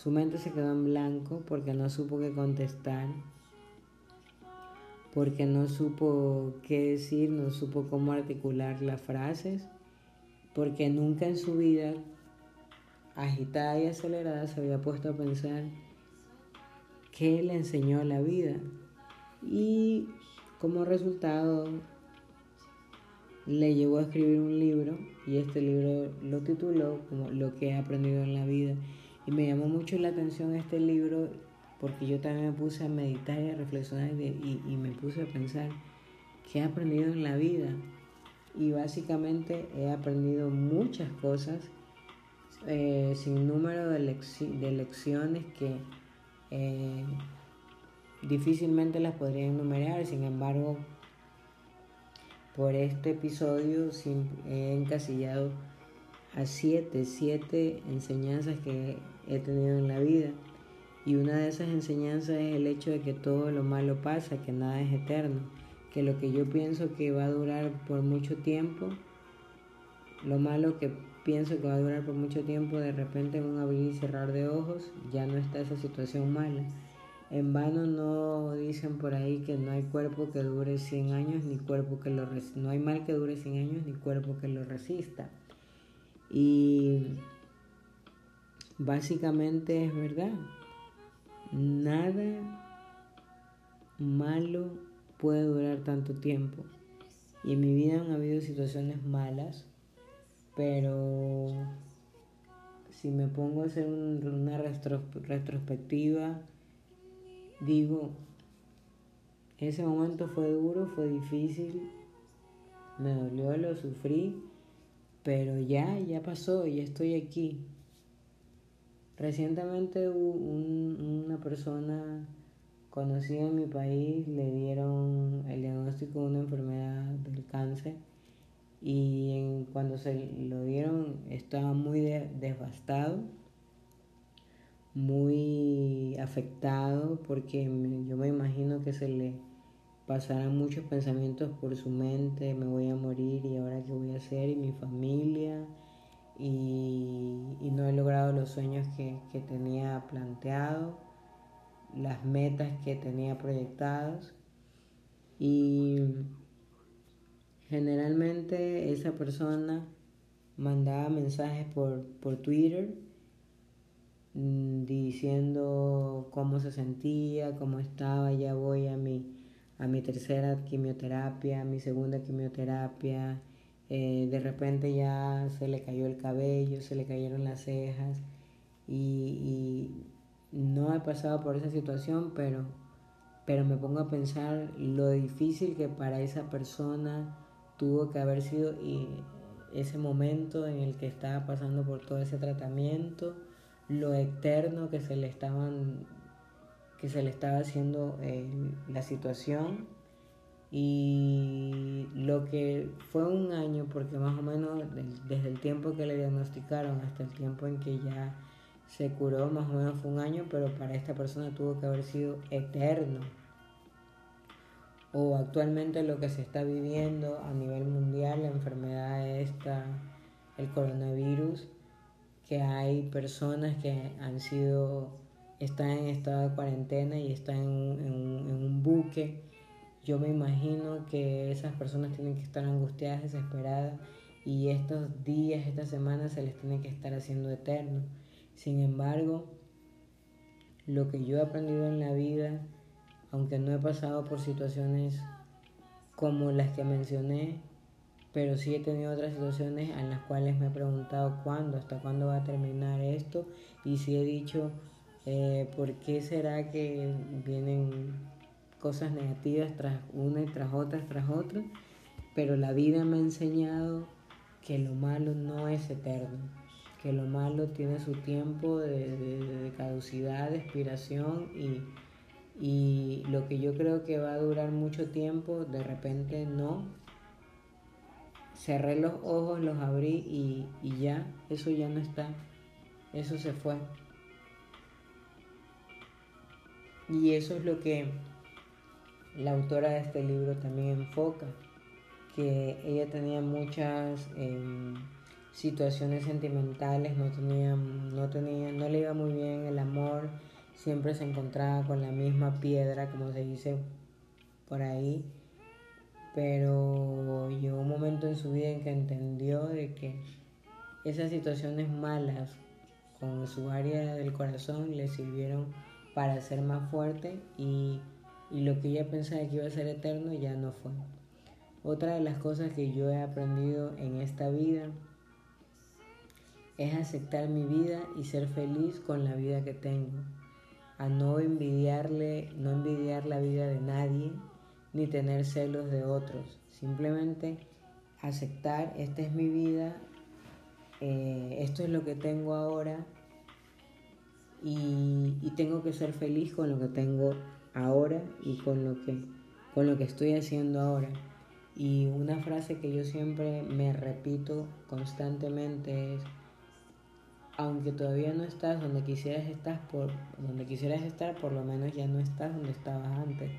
su mente se quedó en blanco porque no supo qué contestar, porque no supo qué decir, no supo cómo articular las frases, porque nunca en su vida agitada y acelerada se había puesto a pensar qué le enseñó la vida y como resultado le llevó a escribir un libro y este libro lo tituló como Lo que he aprendido en la vida. Y me llamó mucho la atención este libro porque yo también me puse a meditar y a reflexionar y, me puse a pensar qué he aprendido en la vida. Y básicamente he aprendido muchas cosas, eh, sin número de, lecciones que eh, difícilmente las podría enumerar. Sin embargo, por este episodio he encasillado a siete, siete enseñanzas que he tenido en la vida. Y una de esas enseñanzas es el hecho de que todo lo malo pasa, que nada es eterno, que lo que yo pienso que va a durar por mucho tiempo, lo malo que pienso que va a durar por mucho tiempo, de repente en un abrir y cerrar de ojos ya no está esa situación mala. En vano no dicen por ahí que no hay cuerpo que dure 100 años ni cuerpo que lo no hay mal que dure 100 años ni cuerpo que lo resista. Y básicamente es verdad. Nada malo puede durar tanto tiempo. Y en mi vida han habido situaciones malas, pero si me pongo a hacer una retrospectiva, digo, ese momento fue duro, fue difícil, me dolió, lo sufrí, pero ya, ya pasó, ya estoy aquí. Recientemente una persona conocida en mi país le dieron el diagnóstico de una enfermedad del cáncer y cuando se lo dieron estaba muy devastado, muy afectado porque yo me imagino que se le pasarán muchos pensamientos por su mente, me voy a morir y ahora qué voy a hacer y mi familia y, no he logrado los sueños que, que tenía planteado, las metas que tenía proyectadas. Y generalmente esa persona mandaba mensajes por, por Twitter mm, diciendo cómo se sentía, cómo estaba, ya voy a mi, a mi tercera quimioterapia, mi segunda quimioterapia, eh, de repente ya se le cayó el cabello, se le cayeron las cejas y, no he pasado por esa situación, pero pero me pongo a pensar lo difícil que para esa persona tuvo que haber sido ese momento en el que estaba pasando por todo ese tratamiento, lo eterno que se le estaban que se le estaba haciendo eh, la situación y lo que fue un año porque más o menos desde el tiempo que le diagnosticaron hasta el tiempo en que ya se curó más o menos fue un año pero para esta persona tuvo que haber sido eterno o actualmente lo que se está viviendo a nivel mundial, la enfermedad esta, el coronavirus, que hay personas que han sido, están en estado de cuarentena y están en, un buque. Yo me imagino que esas personas tienen que estar angustiadas, desesperadas y estos días, estas semanas se les tiene que estar haciendo eterno. Sin embargo, lo que yo he aprendido en la vida aunque no he pasado por situaciones como las que mencioné, pero sí he tenido otras situaciones en las cuales me he preguntado cuándo, hasta cuándo va a terminar esto, y sí he dicho, eh, ¿por qué será que vienen cosas negativas tras una y tras otra, tras otra? Pero la vida me ha enseñado que lo malo no es eterno, que lo malo tiene su tiempo de, de caducidad, de expiración y y lo que yo creo que va a durar mucho tiempo, de repente no. Cerré los ojos, los abrí y, y ya, eso ya no está, eso se fue. Y eso es lo que la autora de este libro también enfoca, que ella tenía muchas em, situaciones sentimentales, no tenía, no tenía, no le iba muy bien el amor, siempre se encontraba con la misma piedra, como se dice por ahí, pero llegó un momento en su vida en que entendió de que esas situaciones malas con su área del corazón le sirvieron para ser más fuerte y, y lo que ella pensaba que iba a ser eterno ya no fue. Otra de las cosas que yo he aprendido en esta vida es aceptar mi vida y ser feliz con la vida que tengo a no envidiarle, no envidiar la vida de nadie, ni tener celos de otros. Simplemente aceptar, esta es mi vida, eh, esto es lo que tengo ahora y, y, tengo que ser feliz con lo que tengo ahora y con lo que, con lo que estoy haciendo ahora. Y una frase que yo siempre me repito constantemente es, aunque todavía no estás donde quisieras estar, por donde quisieras estar, por lo menos ya no estás donde estabas antes.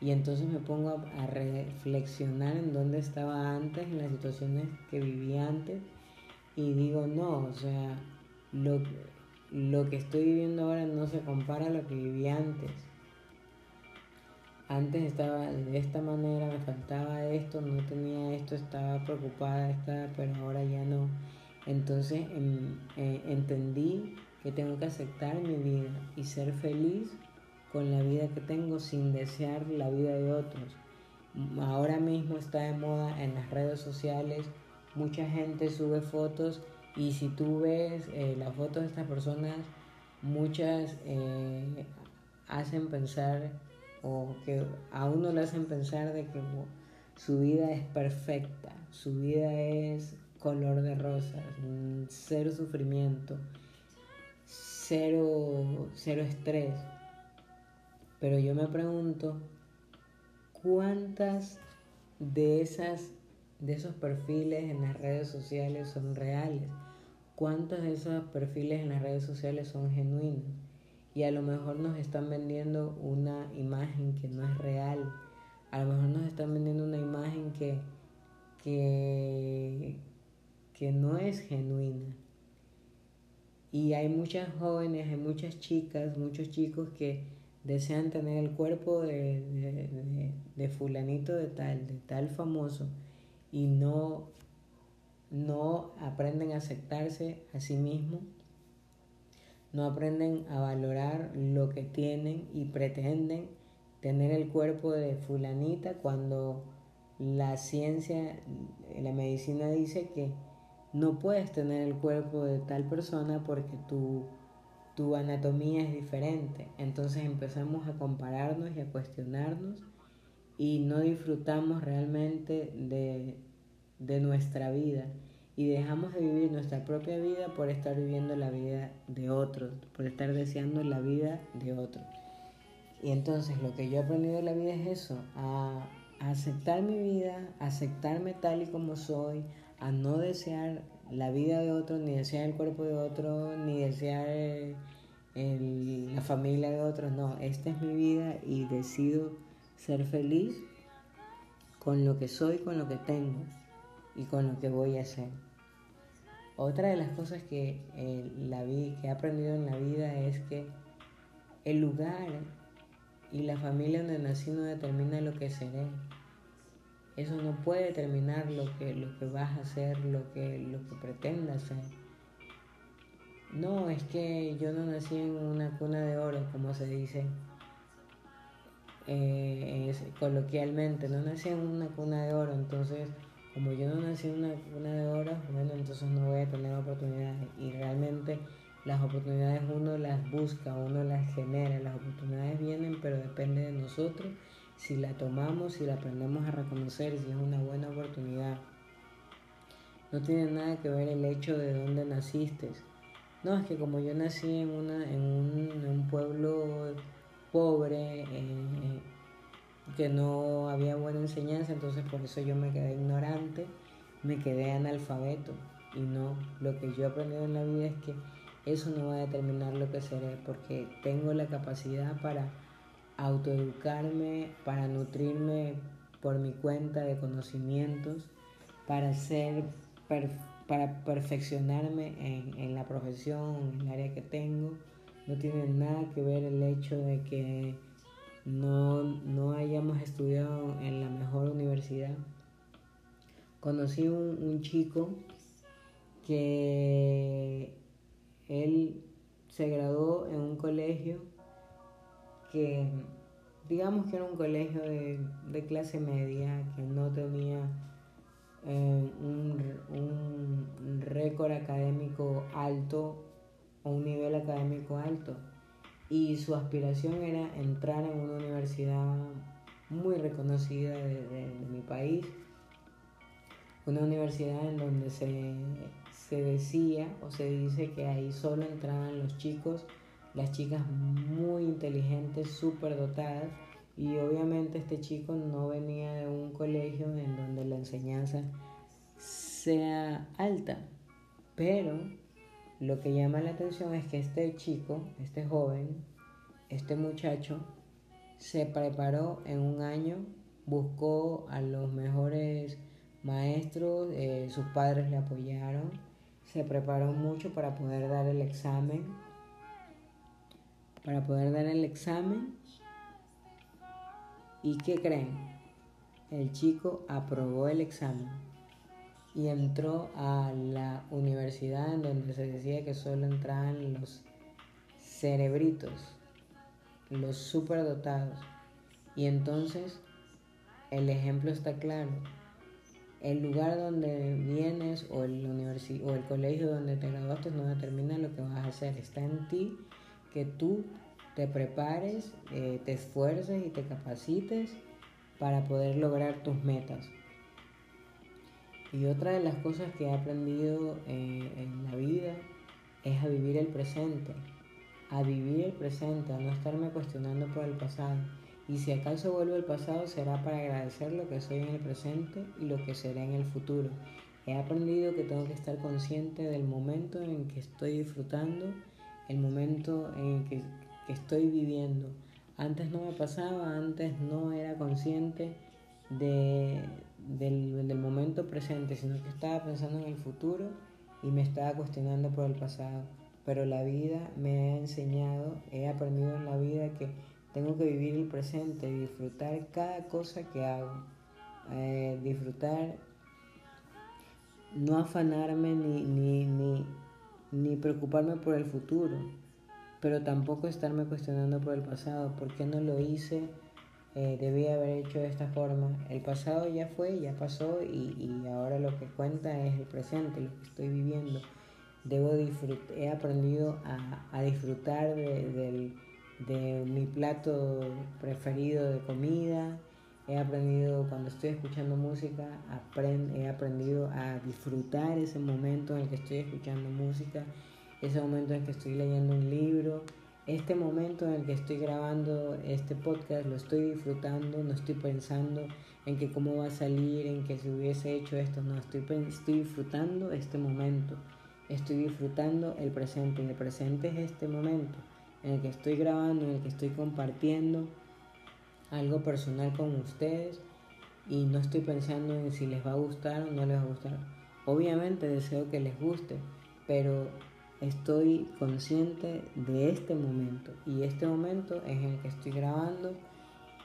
Y entonces me pongo a, reflexionar en dónde estaba antes, en las situaciones que viví antes, y digo, no, o sea, lo, lo que estoy viviendo ahora no se compara a lo que viví antes. Antes estaba de esta manera, me faltaba esto, no tenía esto, estaba preocupada, estaba, pero ahora ya no entonces em, eh, entendí que tengo que aceptar mi vida y ser feliz con la vida que tengo sin desear la vida de otros. Ahora mismo está de moda en las redes sociales, mucha gente sube fotos y si tú ves eh, las fotos de estas personas, muchas eh, hacen pensar o que a uno le hacen pensar de que su vida es perfecta, su vida es color de rosas, cero sufrimiento, cero, cero estrés. Pero yo me pregunto, ¿cuántas de esas de esos perfiles en las redes sociales son reales? ¿Cuántos de esos perfiles en las redes sociales son genuinos? Y a lo mejor nos están vendiendo una imagen que no es real. A lo mejor nos están vendiendo una imagen que, que, que no es genuina. Y hay muchas jóvenes, hay muchas chicas, muchos chicos que desean tener el cuerpo de, de, fulanito de tal, de tal famoso, y no, no aprenden a aceptarse a sí mismos, no aprenden a valorar lo que tienen y pretenden tener el cuerpo de fulanita cuando la ciencia, la medicina dice que no puedes tener el cuerpo de tal persona porque tu, tu anatomía es diferente. Entonces empezamos a compararnos y a cuestionarnos y no disfrutamos realmente de, de nuestra vida y dejamos de vivir nuestra propia vida por estar viviendo la vida de otros, por estar deseando la vida de otros. Y entonces lo que yo he aprendido de la vida es eso, a, aceptar mi vida, aceptarme tal y como soy, a no desear la vida de otro, ni desear el cuerpo de otro, ni desear la familia de otros. No, esta es mi vida y decido ser feliz con lo que soy, con lo que tengo y con lo que voy a hacer. Otra de las cosas que, eh, la vi, que he aprendido en la vida es que el lugar y la familia donde nací no determina lo que seré. Eso no puede determinar lo que, lo que vas a hacer, lo que, lo que pretendas hacer. No, es que yo no nací en una cuna de oro, como se dice eh, coloquialmente, no nací en una cuna de oro, entonces como yo no nací en una cuna de oro, bueno, entonces no voy a tener oportunidades. Y realmente las oportunidades uno las busca, uno las genera, las oportunidades vienen, pero depende de nosotros si la tomamos, si la aprendemos a reconocer, si es una buena oportunidad. No tiene nada que ver el hecho de dónde naciste. No, es que como yo nací en, una, en, un, pueblo pobre, eh, que no había buena enseñanza, entonces por eso yo me quedé ignorante, me quedé analfabeto. Y no, lo que yo he aprendido en la vida es que eso no va a determinar lo que seré, porque tengo la capacidad para autoeducarme, para nutrirme por mi cuenta de conocimientos, para ser para perfeccionarme en, en, la profesión, en el área que tengo. No tiene nada que ver el hecho de que no, no hayamos estudiado en la mejor universidad. Conocí un, un chico que él se graduó en un colegio que digamos que era un colegio de, clase media, que no tenía eh, un, récord académico alto o un nivel académico alto. Y su aspiración era entrar en una universidad muy reconocida de, mi país, una universidad en donde se, se decía o se dice que ahí solo entraban los chicos las chicas muy inteligentes, súper dotadas, y obviamente este chico no venía de un colegio en donde la enseñanza sea alta, pero lo que llama la atención es que este chico, este joven, este muchacho, se preparó en un año, buscó a los mejores maestros, eh, sus padres le apoyaron, se preparó mucho para poder dar el examen para poder dar el examen. ¿Y qué creen? El chico aprobó el examen y entró a la universidad en donde se decía que solo entraban los cerebritos, los superdotados. Y entonces el ejemplo está claro. El lugar donde vienes o el, o el colegio donde te graduaste no determina lo que vas a hacer. Está en ti que tú te prepares, eh, te esfuerces y te capacites para poder lograr tus metas. Y otra de las cosas que he aprendido eh, en la vida es a vivir el presente, a vivir el presente, a no estarme cuestionando por el pasado. Y si acaso vuelvo al pasado será para agradecer lo que soy en el presente y lo que seré en el futuro. He aprendido que tengo que estar consciente del momento en que estoy disfrutando, el momento en que, que estoy viviendo. Antes no me pasaba, antes no era consciente de, del, del momento presente, sino que estaba pensando en el futuro y me estaba cuestionando por el pasado. Pero la vida me ha enseñado, he aprendido en la vida que tengo que vivir el presente disfrutar cada cosa que hago. Eh, disfrutar, no afanarme ni, ni, ni, ni preocuparme por el futuro, pero tampoco estarme cuestionando por el pasado. ¿Por qué no lo hice? Eh, debía haber hecho de esta forma. El pasado ya fue, ya pasó y, y, ahora lo que cuenta es el presente, lo que estoy viviendo. Debo disfrutar, he aprendido a, a disfrutar de, de, de, mi plato preferido de comida. He aprendido cuando estoy escuchando música, aprend, he aprendido a disfrutar ese momento en el que estoy escuchando música, ese momento en el que estoy leyendo un libro este momento en el que estoy grabando este podcast lo estoy disfrutando, no estoy pensando en que cómo va a salir, en que si hubiese hecho esto, no, estoy, estoy disfrutando este momento, estoy disfrutando el presente, y el presente es este momento en el que estoy grabando, en el que estoy compartiendo algo personal con ustedes y no estoy pensando en si les va a gustar o no les va a gustar. Obviamente deseo que les guste, pero estoy consciente de este momento y este momento es en el que estoy grabando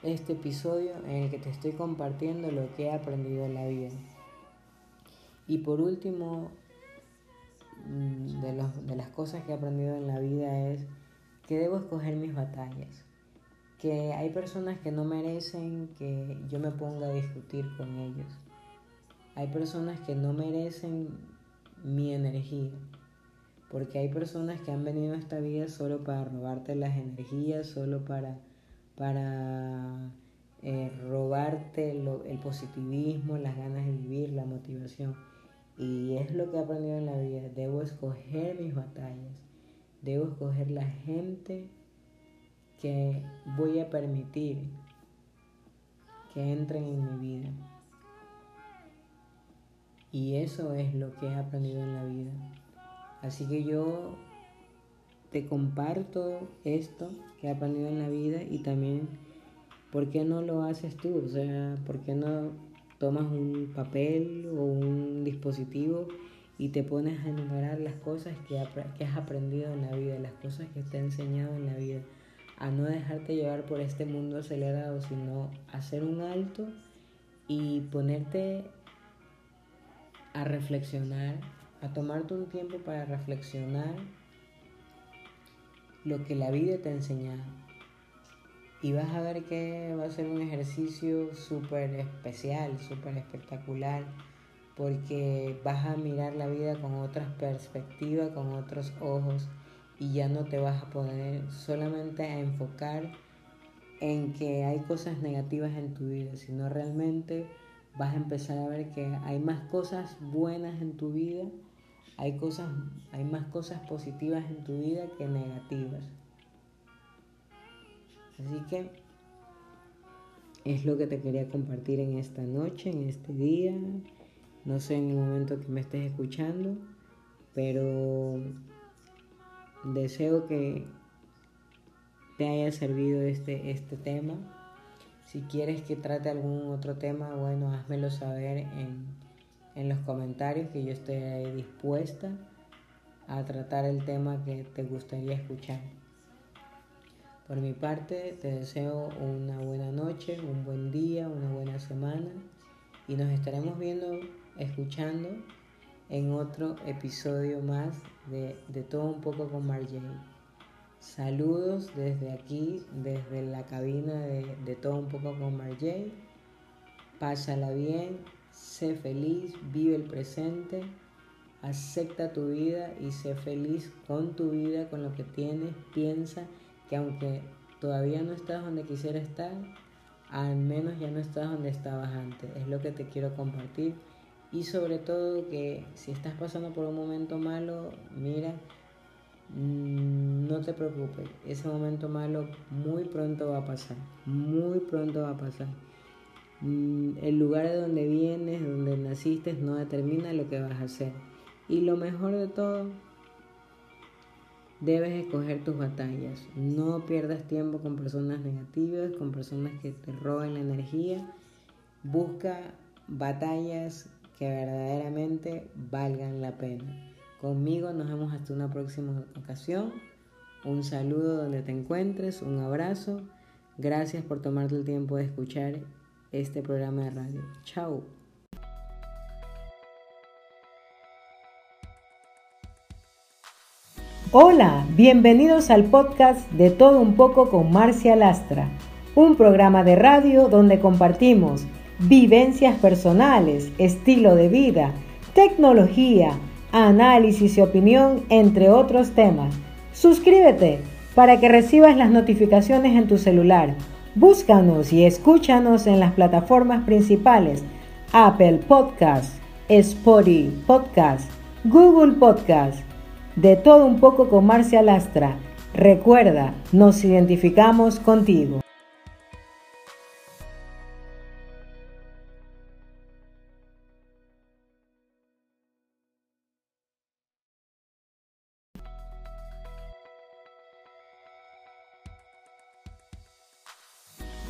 este episodio en el que te estoy compartiendo lo que he aprendido en la vida. Y por último, mm, de, de las cosas que he aprendido en la vida es que debo escoger mis batallas. Que hay personas que no merecen que yo me ponga a discutir con ellos. Hay personas que no merecen mi energía porque hay personas que han venido a esta vida solo para robarte las energías, solo para, para eh, robarte el positivismo, las ganas de vivir, la motivación. Y es lo que he aprendido en la vida. Debo escoger mis batallas. Debo escoger la gente que voy a permitir que entren en mi vida. Y eso es lo que he aprendido en la vida. Así que yo te comparto esto que he aprendido en la vida y también por qué no lo haces tú, o sea, por qué no tomas un papel o un dispositivo y te pones a enumerar las cosas que, que has aprendido en la vida, las cosas que te ha enseñado en la vida, a no dejarte llevar por este mundo acelerado, sino hacer un alto y ponerte a reflexionar a tomarte un tiempo para reflexionar lo que la vida te ha enseñado. Y vas a ver que va a ser un ejercicio súper especial, súper espectacular, porque vas a mirar la vida con otras perspectivas, con otros ojos, y ya no te vas a poner solamente a enfocar en que hay cosas negativas en tu vida, sino realmente vas a empezar a ver que hay más cosas buenas en tu vida hay, cosas, hay más cosas positivas en tu vida que negativas. Así que es lo que te quería compartir en esta noche, en este día. No sé en el momento que me estés escuchando, pero deseo que te haya servido este, este tema. Si quieres que trate algún otro tema, bueno, házmelo saber en en los comentarios que yo esté dispuesta a tratar el tema que te gustaría escuchar. Por mi parte, te deseo una buena noche, un buen día, una buena semana y nos estaremos viendo, escuchando en otro episodio más de, de Todo un poco con Marjay. Saludos desde aquí, desde la cabina de, de Todo un poco con Marjay. Pásala bien, sé feliz, vive el presente, acepta tu vida y sé feliz con tu vida, con lo que tienes, piensa que aunque todavía no estás donde quisiera estar, al menos ya no estás donde estabas antes. Es lo que te quiero compartir. Y sobre todo que si estás pasando por un momento malo, mira mm, no te preocupes, ese momento malo muy pronto va a pasar, muy pronto va a pasar. Mm, el lugar de donde vienes, donde naciste, no determina lo que vas a hacer. Y lo mejor de todo, debes escoger tus batallas. No pierdas tiempo con personas negativas, con personas que te roban la energía. Busca batallas que verdaderamente valgan la pena. Conmigo nos vemos hasta una próxima ocasión. Un saludo donde te encuentres, un abrazo. Gracias por tomarte el tiempo de escuchar este programa de radio. Chao. Hola, bienvenidos al podcast de Todo un poco con Marcia Lastra, un programa de radio donde compartimos vivencias personales, estilo de vida, tecnología, análisis y opinión, entre otros temas. Suscríbete para que recibas las notificaciones en tu celular. Búscanos y escúchanos en las plataformas principales Apple Podcast, Spotify Podcast, Google Podcast. De todo un poco con Marcia Lastra. Recuerda, nos identificamos contigo.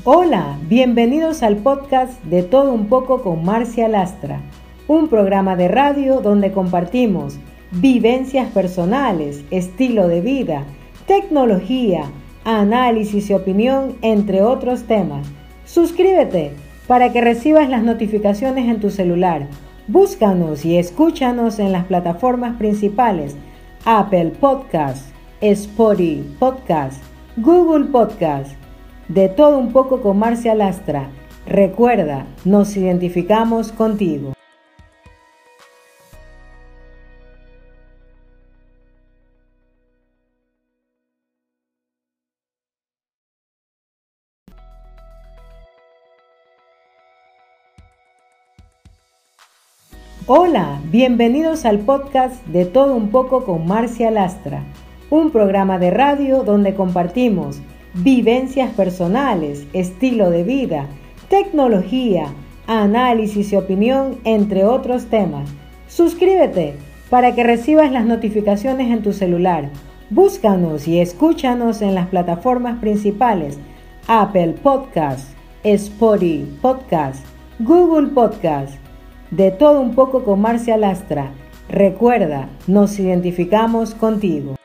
Hola, bienvenidos al podcast de Todo un poco con Marcia Lastra, un programa de radio donde compartimos vivencias personales, estilo de vida, tecnología, análisis y opinión, entre otros temas. Suscríbete para que recibas las notificaciones en tu celular. Búscanos y escúchanos en las plataformas principales Apple Podcast, Spotify Podcast, Google Podcast de todo un poco con Marcia Lastra. Recuerda, nos identificamos contigo. Hola, bienvenidos al podcast de Todo un poco con Marcia Lastra, un programa de radio donde compartimos vivencias personales, estilo de vida, tecnología, análisis y opinión, entre otros temas. Suscríbete para que recibas las notificaciones en tu celular. Búscanos y escúchanos en las plataformas principales Apple Podcast, Spotify Podcast, Google Podcast. De todo un poco con Marcia Lastra. Recuerda, nos identificamos contigo.